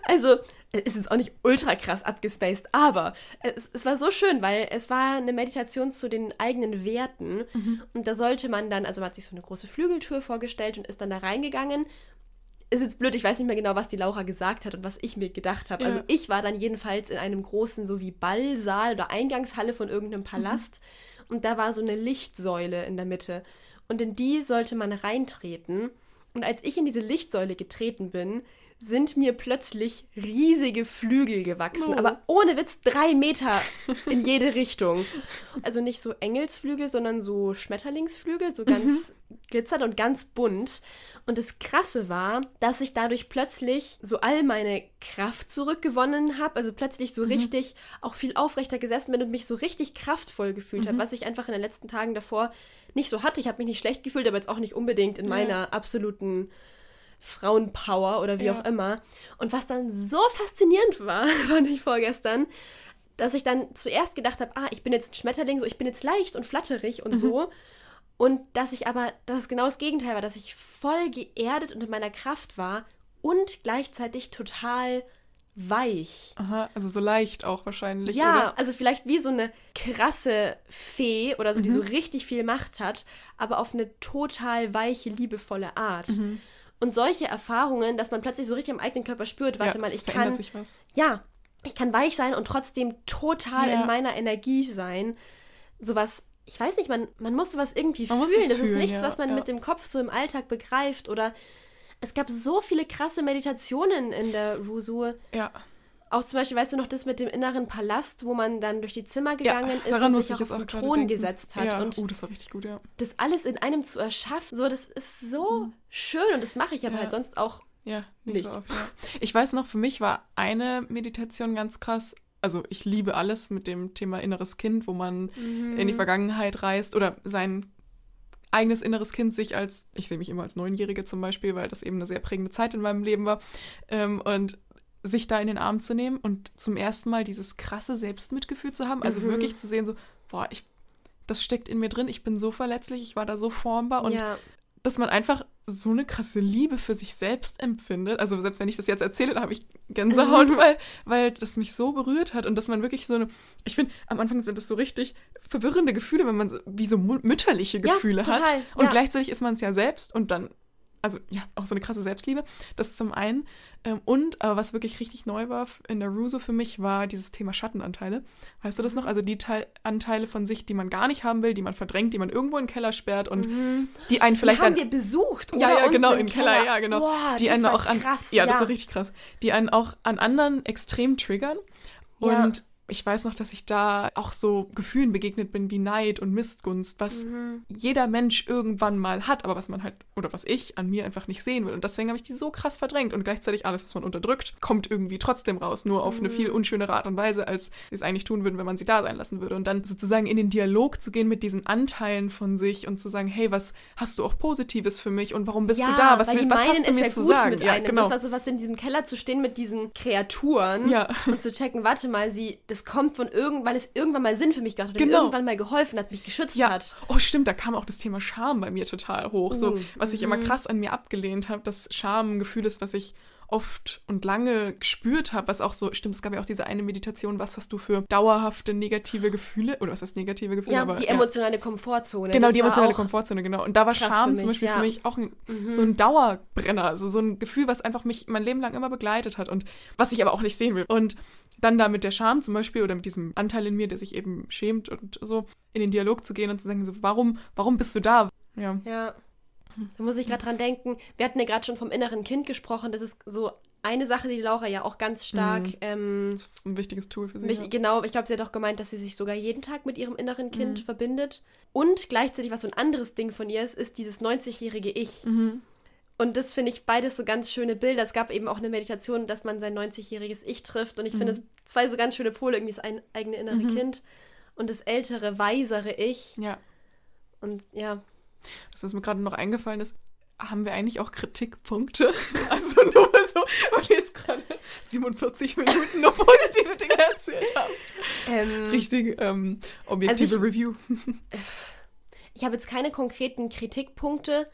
Also, es ist auch nicht ultra krass abgespaced, aber es, es war so schön, weil es war eine Meditation zu den eigenen Werten. Und da sollte man dann, also man hat sich so eine große Flügeltür vorgestellt und ist dann da reingegangen. Ist jetzt blöd, ich weiß nicht mehr genau, was die Laura gesagt hat und was ich mir gedacht habe. Ja. Also ich war dann jedenfalls in einem großen, so wie Ballsaal oder Eingangshalle von irgendeinem Palast. Und da war so eine Lichtsäule in der Mitte. Und in die sollte man reintreten. Und als ich in diese Lichtsäule getreten bin, sind mir plötzlich riesige Flügel gewachsen. Oh. Aber ohne Witz drei Meter in jede Richtung. Also nicht so Engelsflügel, sondern so Schmetterlingsflügel, so ganz glitzert und ganz bunt. Und das Krasse war, dass ich dadurch plötzlich so all meine Kraft zurückgewonnen habe. Also plötzlich so richtig auch viel aufrechter gesessen bin und mich so richtig kraftvoll gefühlt habe, was ich einfach in den letzten Tagen davor nicht so hatte. Ich habe mich nicht schlecht gefühlt, aber jetzt auch nicht unbedingt in Ja. meiner absoluten Frauenpower oder wie Ja. auch immer. Und was dann so faszinierend war, fand ich vorgestern, dass ich dann zuerst gedacht habe, ah, ich bin jetzt ein Schmetterling, so ich bin jetzt leicht und flatterig und so. Und dass ich aber, dass es genau das Gegenteil war, dass ich voll geerdet und in meiner Kraft war und gleichzeitig total weich. Aha, also so leicht auch wahrscheinlich. Ja, Oder? also vielleicht wie so eine krasse Fee oder so, die so Mhm. richtig viel Macht hat, aber auf eine total weiche, liebevolle Art. Mhm. Und solche Erfahrungen, dass man plötzlich so richtig am eigenen Körper spürt, warte ja, mal, ich kann, sich was. ja, ich kann weich sein und trotzdem total Ja. in meiner Energie sein. Sowas, ich weiß nicht, man, man muss sowas irgendwie Man fühlen. das fühlen, ist nichts, ja, was man mit dem Kopf so im Alltag begreift oder es gab so viele krasse Meditationen in der Rusur. Ja, Auch zum Beispiel, weißt du noch, das mit dem inneren Palast, wo man dann durch die Zimmer ja gegangen ist daran und sich auch auf den Thron gesetzt hat. Ja, Und oh, das war richtig gut, ja. das alles in einem zu erschaffen, so, das ist so schön und das mache ich aber Ja. halt sonst auch. Ja, nicht, Nicht. so oft, ja. Ich weiß noch, für mich war eine Meditation ganz krass. Also ich liebe alles mit dem Thema inneres Kind, wo man in Mhm. die Vergangenheit reist oder sein eigenes inneres Kind sich als, ich sehe mich immer als Neunjährige zum Beispiel, weil das eben eine sehr prägende Zeit in meinem Leben war. Ähm, und sich da in den Arm zu nehmen und zum ersten Mal dieses krasse Selbstmitgefühl zu haben. Also mhm. wirklich zu sehen, so, boah, ich, das steckt in mir drin, ich bin so verletzlich, ich war da so formbar und ja. dass man einfach so eine krasse Liebe für sich selbst empfindet. Also selbst wenn ich das jetzt erzähle, da habe ich Gänsehaut, mhm. weil, weil das mich so berührt hat und dass man wirklich so eine, ich finde, am Anfang sind das so richtig verwirrende Gefühle, wenn man so, wie so mütterliche Gefühle ja, hat. Und ja. gleichzeitig ist man es ja selbst und dann also ja, auch so eine krasse Selbstliebe. Das zum einen. Ähm, und, aber was wirklich richtig neu war in der Ruso für mich, war dieses Thema Schattenanteile. Weißt du das noch? Also die Teil Anteile von sich, die man gar nicht haben will, die man verdrängt, die man irgendwo in den Keller sperrt und mhm. die einen vielleicht die haben dann, wir besucht, oder? Ja, ja, genau, im Keller. Keller, ja, genau. Boah, die einen auch an, krass, ja, ja, das war richtig krass. Die einen auch an anderen extrem triggern. Und ja ich weiß noch, dass ich da auch so Gefühlen begegnet bin wie Neid und Missgunst, was mhm. jeder Mensch irgendwann mal hat, aber was man halt, oder was ich an mir einfach nicht sehen will. Und deswegen habe ich die so krass verdrängt und gleichzeitig alles, was man unterdrückt, kommt irgendwie trotzdem raus, nur auf mhm. eine viel unschönere Art und Weise, als sie es eigentlich tun würden, wenn man sie da sein lassen würde. Und dann sozusagen in den Dialog zu gehen mit diesen Anteilen von sich und zu sagen, hey, was hast du auch Positives für mich und warum bist ja, du da? Was, weil was hast du mir ja zu sagen? ja, genau. Das war so was in diesem Keller zu stehen mit diesen Kreaturen ja. und zu checken, warte mal, sie das kommt von irgend, weil es irgendwann mal Sinn für mich gemacht hat, genau. irgendwann mal geholfen hat, mich geschützt ja. hat. Oh, stimmt, da kam auch das Thema Scham bei mir total hoch. So, uh, was ich immer mhm. krass an mir abgelehnt habe, dass Scham ein Gefühl ist, was ich oft und lange gespürt habe, was auch so, stimmt, es gab ja auch diese eine Meditation, was hast du für dauerhafte negative Gefühle, oder was heißt negative Gefühle? Ja, aber, die emotionale ja. Komfortzone. Genau, die emotionale Komfortzone, genau. Und da war Scham mich, zum Beispiel ja. für mich auch ein, mhm. so ein Dauerbrenner, also so ein Gefühl, was einfach mich mein Leben lang immer begleitet hat und was ich aber auch nicht sehen will. Und dann da mit der Scham zum Beispiel oder mit diesem Anteil in mir, der sich eben schämt und so, in den Dialog zu gehen und zu sagen, so, warum, warum bist du da? Ja. Ja. Da muss ich gerade dran denken, wir hatten ja gerade schon vom inneren Kind gesprochen, das ist so eine Sache, die Laura ja auch ganz stark. Mhm. Ähm, das ist ein wichtiges Tool für sie. Mich, ja. Genau, ich glaube, sie hat auch gemeint, dass sie sich sogar jeden Tag mit ihrem inneren Kind mhm. verbindet. Und gleichzeitig, was so ein anderes Ding von ihr ist, ist dieses 90-jährige Ich. Mhm. Und das finde ich beides so ganz schöne Bilder. Es gab eben auch eine Meditation, dass man sein 90-jähriges Ich trifft. Und ich mhm. finde es zwei so ganz schöne Pole, irgendwie das ein, eigene innere mhm. Kind und das ältere, weisere Ich. Ja. Und ja. Was mir gerade noch eingefallen ist, haben wir eigentlich auch Kritikpunkte? Also nur so, weil wir jetzt gerade 47 Minuten nur positive Dinge erzählt haben. Ähm, Richtig ähm, objektive also ich, Review. Ich habe jetzt keine konkreten Kritikpunkte.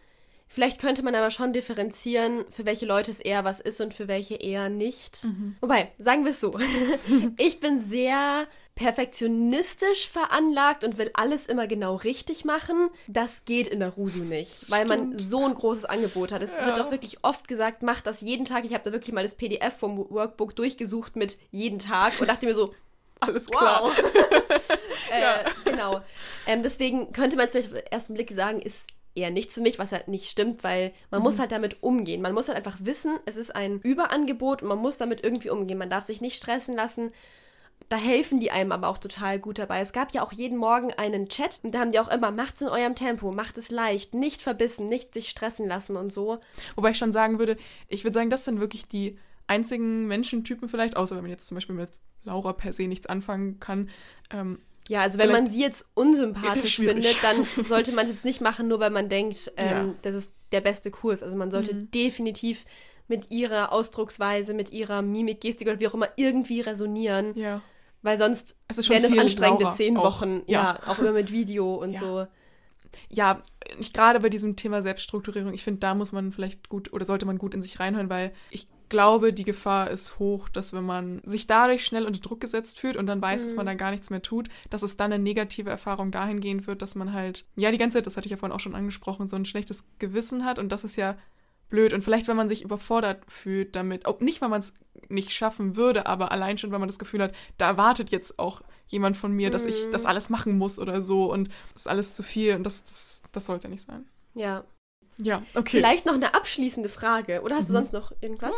Vielleicht könnte man aber schon differenzieren, für welche Leute es eher was ist und für welche eher nicht. Mhm. Wobei, sagen wir es so. ich bin sehr perfektionistisch veranlagt und will alles immer genau richtig machen. Das geht in der Rusu nicht, weil man so ein großes Angebot hat. Es ja. wird auch wirklich oft gesagt, mach das jeden Tag. Ich habe da wirklich mal das PDF vom Workbook durchgesucht mit jeden Tag und dachte mir so, alles klar. Wow. äh, ja. Genau. Ähm, deswegen könnte man es vielleicht auf den ersten Blick sagen, ist eher nichts für mich, was halt nicht stimmt, weil man mhm. muss halt damit umgehen. Man muss halt einfach wissen, es ist ein Überangebot und man muss damit irgendwie umgehen. Man darf sich nicht stressen lassen. Da helfen die einem aber auch total gut dabei. Es gab ja auch jeden Morgen einen Chat und da haben die auch immer, macht's in eurem Tempo, macht es leicht, nicht verbissen, nicht sich stressen lassen und so. Wobei ich schon sagen würde, ich würde sagen, das sind wirklich die einzigen Menschentypen vielleicht, außer wenn man jetzt zum Beispiel mit Laura per se nichts anfangen kann, ähm, ja, also wenn man sie jetzt unsympathisch findet, dann sollte man es jetzt nicht machen, nur weil man denkt, ähm, ja. das ist der beste Kurs. Also man sollte mhm. definitiv mit ihrer Ausdrucksweise, mit ihrer Mimik, Gestik oder wie auch immer irgendwie resonieren. Ja. Weil sonst wären das anstrengende Laura zehn Wochen. Ja. ja. auch immer mit Video und ja. so. Ja, nicht gerade bei diesem Thema Selbststrukturierung. Ich finde, da muss man vielleicht gut oder sollte man gut in sich reinhören, weil ich glaube, die Gefahr ist hoch, dass wenn man sich dadurch schnell unter Druck gesetzt fühlt und dann weiß, mhm. dass man mhm. dann gar nichts mehr tut, dass es dann eine negative Erfahrung dahingehend wird, dass man halt, ja, die ganze Zeit, das hatte ich ja vorhin auch schon angesprochen, so ein schlechtes Gewissen hat und das ist ja blöd. Und vielleicht, wenn man sich überfordert fühlt damit, ob nicht, weil man es nicht schaffen würde, aber allein schon, weil man das Gefühl hat, da erwartet jetzt auch jemand von mir, mhm. dass ich das mhm. alles machen muss oder so und das ist alles zu viel und das, das, das soll es ja nicht sein. Ja, ja, okay. Vielleicht noch eine abschließende Frage. Oder hast mhm. du sonst noch irgendwas?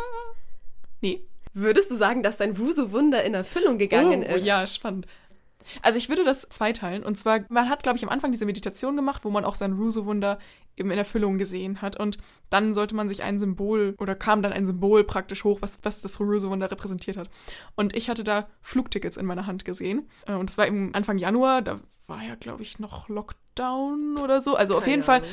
Nee. Würdest du sagen, dass dein Wusu-Wunder in Erfüllung gegangen oh, ist? Ja, spannend. Also ich würde das zweiteilen. Und zwar, man hat, glaube ich, am Anfang diese Meditation gemacht, wo man auch sein Wusu-Wunder eben in Erfüllung gesehen hat. Und dann sollte man sich ein Symbol oder kam dann ein Symbol praktisch hoch, was, was das Wusu-Wunder repräsentiert hat. Und ich hatte da Flugtickets in meiner Hand gesehen. Äh, und das war eben Anfang Januar, da war ja, glaube ich, noch Lockdown oder so. Also Keine auf jeden Ahnung. Fall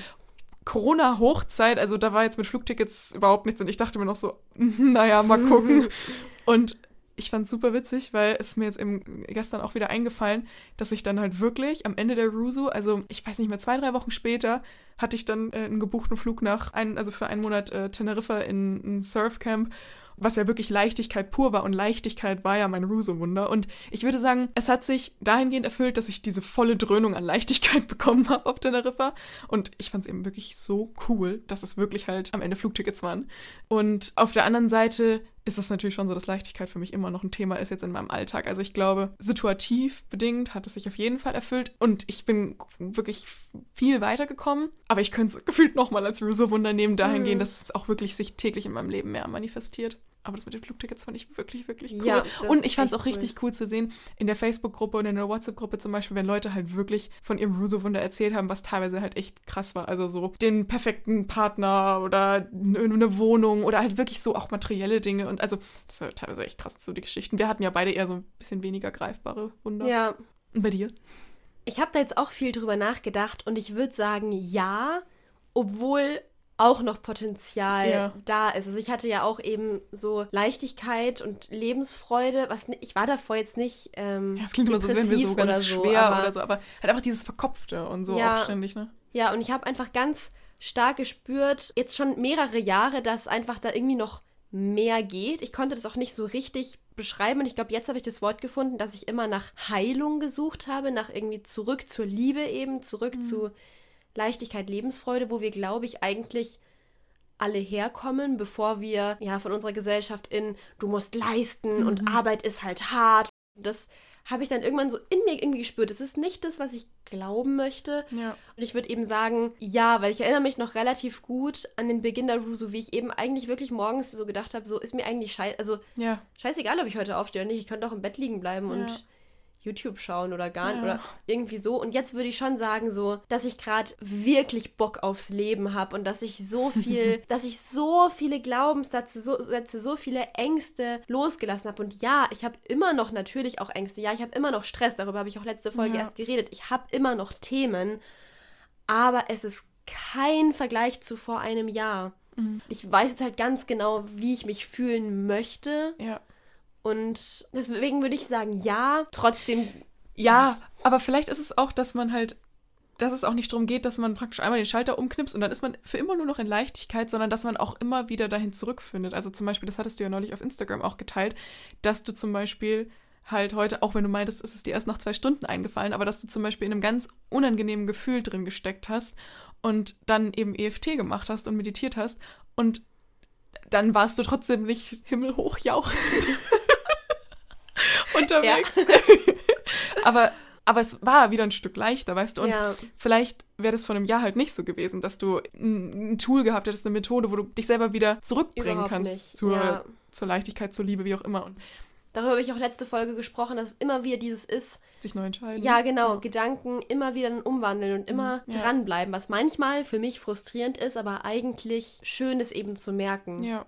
Corona-Hochzeit, also da war jetzt mit Flugtickets überhaupt nichts und ich dachte mir noch so, naja, mal gucken. Und ich fand es super witzig, weil es mir jetzt eben gestern auch wieder eingefallen, dass ich dann halt wirklich am Ende der Rusu, also ich weiß nicht mehr, zwei, drei Wochen später, hatte ich dann äh, einen gebuchten Flug nach, ein, also für einen Monat äh, Teneriffa in ein Surfcamp was ja wirklich Leichtigkeit pur war. Und Leichtigkeit war ja mein Ruso-Wunder. Und ich würde sagen, es hat sich dahingehend erfüllt, dass ich diese volle Dröhnung an Leichtigkeit bekommen habe auf Teneriffa. Und ich fand es eben wirklich so cool, dass es wirklich halt am Ende Flugtickets waren. Und auf der anderen Seite ist es natürlich schon so, dass Leichtigkeit für mich immer noch ein Thema ist jetzt in meinem Alltag. Also ich glaube, situativ bedingt hat es sich auf jeden Fall erfüllt und ich bin wirklich viel weitergekommen. Aber ich könnte es gefühlt nochmal als Ruso-Wunder nehmen, dahingehend, mhm. dass es auch wirklich sich täglich in meinem Leben mehr manifestiert. Aber das mit den Flugtickets fand ich wirklich, wirklich cool. Ja, und ich fand es auch richtig cool zu sehen, in der Facebook-Gruppe und in der WhatsApp-Gruppe zum Beispiel, wenn Leute halt wirklich von ihrem Ruso-Wunder erzählt haben, was teilweise halt echt krass war. Also so den perfekten Partner oder eine Wohnung oder halt wirklich so auch materielle Dinge. Und also, das war teilweise echt krass, so die Geschichten. Wir hatten ja beide eher so ein bisschen weniger greifbare Wunder. Ja. Und bei dir? Ich habe da jetzt auch viel drüber nachgedacht und ich würde sagen, ja, obwohl auch noch Potenzial ja. da ist. Also ich hatte ja auch eben so Leichtigkeit und Lebensfreude, was ich war davor jetzt nicht ähm, Ja, es klingt immer so, als wären wir so ganz oder so, schwer aber, oder so, aber halt einfach dieses Verkopfte und so ja, auch ständig, ne? Ja, und ich habe einfach ganz stark gespürt, jetzt schon mehrere Jahre, dass einfach da irgendwie noch mehr geht. Ich konnte das auch nicht so richtig beschreiben und ich glaube, jetzt habe ich das Wort gefunden, dass ich immer nach Heilung gesucht habe, nach irgendwie zurück zur Liebe eben, zurück mhm. zu Leichtigkeit, Lebensfreude, wo wir, glaube ich, eigentlich alle herkommen, bevor wir ja von unserer Gesellschaft in du musst leisten mhm. und Arbeit ist halt hart. Das habe ich dann irgendwann so in mir irgendwie gespürt. Es ist nicht das, was ich glauben möchte. Ja. Und ich würde eben sagen, ja, weil ich erinnere mich noch relativ gut an den Beginn der Rusu, wie ich eben eigentlich wirklich morgens so gedacht habe, so ist mir eigentlich scheiße, also ja. scheißegal, ob ich heute aufstehe oder nicht. Ich könnte auch im Bett liegen bleiben ja. und YouTube schauen oder gar ja. oder irgendwie so. Und jetzt würde ich schon sagen, so, dass ich gerade wirklich Bock aufs Leben habe und dass ich so viel, dass ich so viele Glaubenssätze, so, Sätze, so viele Ängste losgelassen habe. Und ja, ich habe immer noch natürlich auch Ängste. Ja, ich habe immer noch Stress. Darüber habe ich auch letzte Folge ja. erst geredet. Ich habe immer noch Themen, aber es ist kein Vergleich zu vor einem Jahr. Mhm. Ich weiß jetzt halt ganz genau, wie ich mich fühlen möchte. Ja. Und deswegen würde ich sagen, ja, trotzdem. Ja, aber vielleicht ist es auch, dass man halt, dass es auch nicht darum geht, dass man praktisch einmal den Schalter umknipst und dann ist man für immer nur noch in Leichtigkeit, sondern dass man auch immer wieder dahin zurückfindet. Also zum Beispiel, das hattest du ja neulich auf Instagram auch geteilt, dass du zum Beispiel halt heute, auch wenn du meintest, ist es dir erst nach zwei Stunden eingefallen, aber dass du zum Beispiel in einem ganz unangenehmen Gefühl drin gesteckt hast und dann eben EFT gemacht hast und meditiert hast und dann warst du trotzdem nicht himmelhoch jauchzend. unterwegs. Ja. aber, aber es war wieder ein Stück leichter, weißt du? Und ja. vielleicht wäre das vor einem Jahr halt nicht so gewesen, dass du ein, ein, Tool gehabt hättest, eine Methode, wo du dich selber wieder zurückbringen Überhaupt kannst zur, ja. zur Leichtigkeit, zur Liebe, wie auch immer. Und Darüber habe ich auch letzte Folge gesprochen, dass es immer wieder dieses ist. Sich neu entscheiden. Ja, genau. Ja. Gedanken immer wieder umwandeln und immer ja. dranbleiben, was manchmal für mich frustrierend ist, aber eigentlich schön ist eben zu merken. Ja.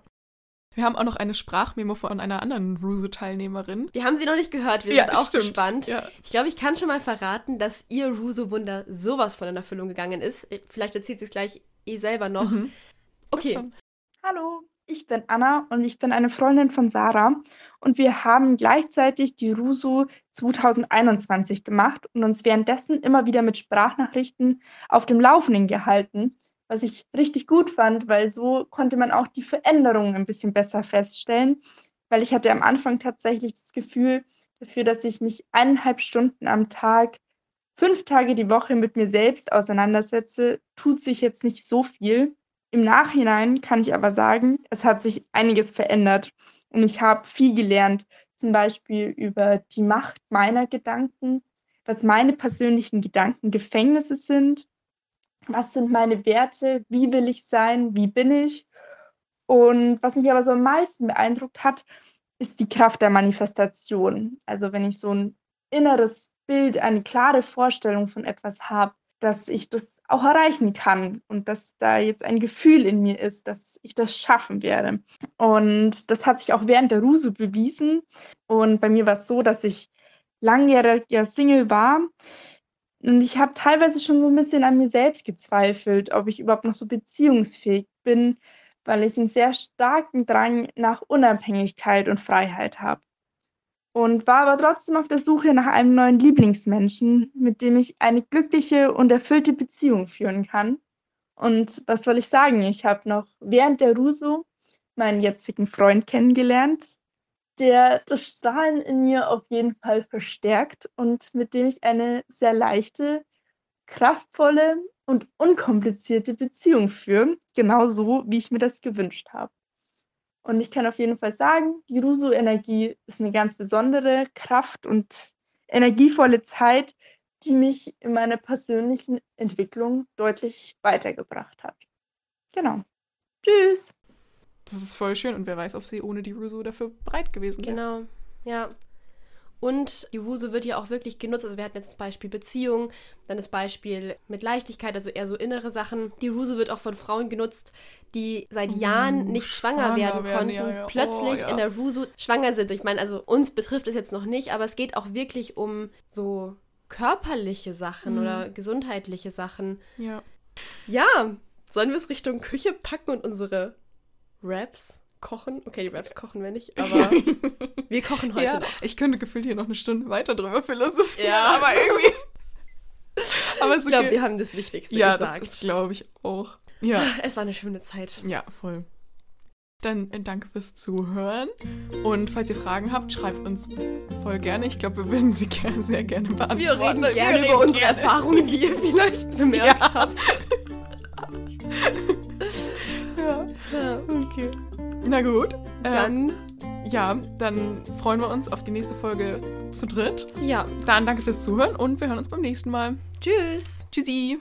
Wir haben auch noch eine Sprachmemo von einer anderen Ruso-Teilnehmerin. Wir haben sie noch nicht gehört, wir ja, sind auch stimmt. gespannt. Ja. Ich glaube, ich kann schon mal verraten, dass ihr Ruso-Wunder sowas von in Erfüllung gegangen ist. Vielleicht erzählt sie es gleich eh selber noch. Mhm. Okay. Hallo, ich bin Anna und ich bin eine Freundin von Sarah. Und wir haben gleichzeitig die Rusu 2021 gemacht und uns währenddessen immer wieder mit Sprachnachrichten auf dem Laufenden gehalten was ich richtig gut fand, weil so konnte man auch die Veränderungen ein bisschen besser feststellen, weil ich hatte am Anfang tatsächlich das Gefühl dafür, dass ich mich eineinhalb Stunden am Tag, fünf Tage die Woche mit mir selbst auseinandersetze, tut sich jetzt nicht so viel. Im Nachhinein kann ich aber sagen, es hat sich einiges verändert und ich habe viel gelernt, zum Beispiel über die Macht meiner Gedanken, was meine persönlichen Gedankengefängnisse sind was sind meine Werte, wie will ich sein, wie bin ich. Und was mich aber so am meisten beeindruckt hat, ist die Kraft der Manifestation. Also wenn ich so ein inneres Bild, eine klare Vorstellung von etwas habe, dass ich das auch erreichen kann und dass da jetzt ein Gefühl in mir ist, dass ich das schaffen werde. Und das hat sich auch während der Ruse bewiesen. Und bei mir war es so, dass ich langjähriger Single war und ich habe teilweise schon so ein bisschen an mir selbst gezweifelt, ob ich überhaupt noch so beziehungsfähig bin, weil ich einen sehr starken Drang nach Unabhängigkeit und Freiheit habe. Und war aber trotzdem auf der Suche nach einem neuen Lieblingsmenschen, mit dem ich eine glückliche und erfüllte Beziehung führen kann. Und was soll ich sagen? Ich habe noch während der Ruso meinen jetzigen Freund kennengelernt, der das Strahlen in mir auf jeden Fall verstärkt und mit dem ich eine sehr leichte, kraftvolle und unkomplizierte Beziehung führe, genauso wie ich mir das gewünscht habe. Und ich kann auf jeden Fall sagen, die Ruso-Energie ist eine ganz besondere Kraft und energievolle Zeit, die mich in meiner persönlichen Entwicklung deutlich weitergebracht hat. Genau. Tschüss. Das ist voll schön und wer weiß, ob sie ohne die Ruso dafür bereit gewesen wäre. Genau, ja. Und die Wusu wird ja auch wirklich genutzt. Also wir hatten jetzt das Beispiel Beziehung, dann das Beispiel mit Leichtigkeit, also eher so innere Sachen. Die Wusu wird auch von Frauen genutzt, die seit Uh, Jahren nicht schwanger, schwanger werden werden, konnten, ja, ja. plötzlich Oh, ja. in der Wusu schwanger sind. Ich meine, also uns betrifft es jetzt noch nicht, aber es geht auch wirklich um so körperliche Sachen Mhm. oder gesundheitliche Sachen. Ja. Ja, sollen wir es Richtung Küche packen und unsere Raps kochen? Okay, die Raps kochen wir nicht, aber wir kochen heute ja, noch. ich könnte gefühlt hier noch eine Stunde weiter drüber philosophieren, Ja. aber irgendwie. aber es Ich glaube, okay. wir haben das Wichtigste Ja, gesagt. das ist, glaube ich, auch. Ja, es war eine schöne Zeit. ja, voll. Dann äh, danke fürs Zuhören. Und falls ihr Fragen habt, schreibt uns voll gerne. Ich glaube, wir würden sie gerne, sehr gerne beantworten. Wir reden gerne reden über unsere gerne. Erfahrungen, wie ihr vielleicht bemerkt Ja. habt. Ja, okay. Na gut. äh, Dann, Ja, dann freuen wir uns auf die nächste Folge zu dritt. ja, Dann danke fürs Zuhören und wir hören uns beim nächsten Mal. tschüss. Tschüssi.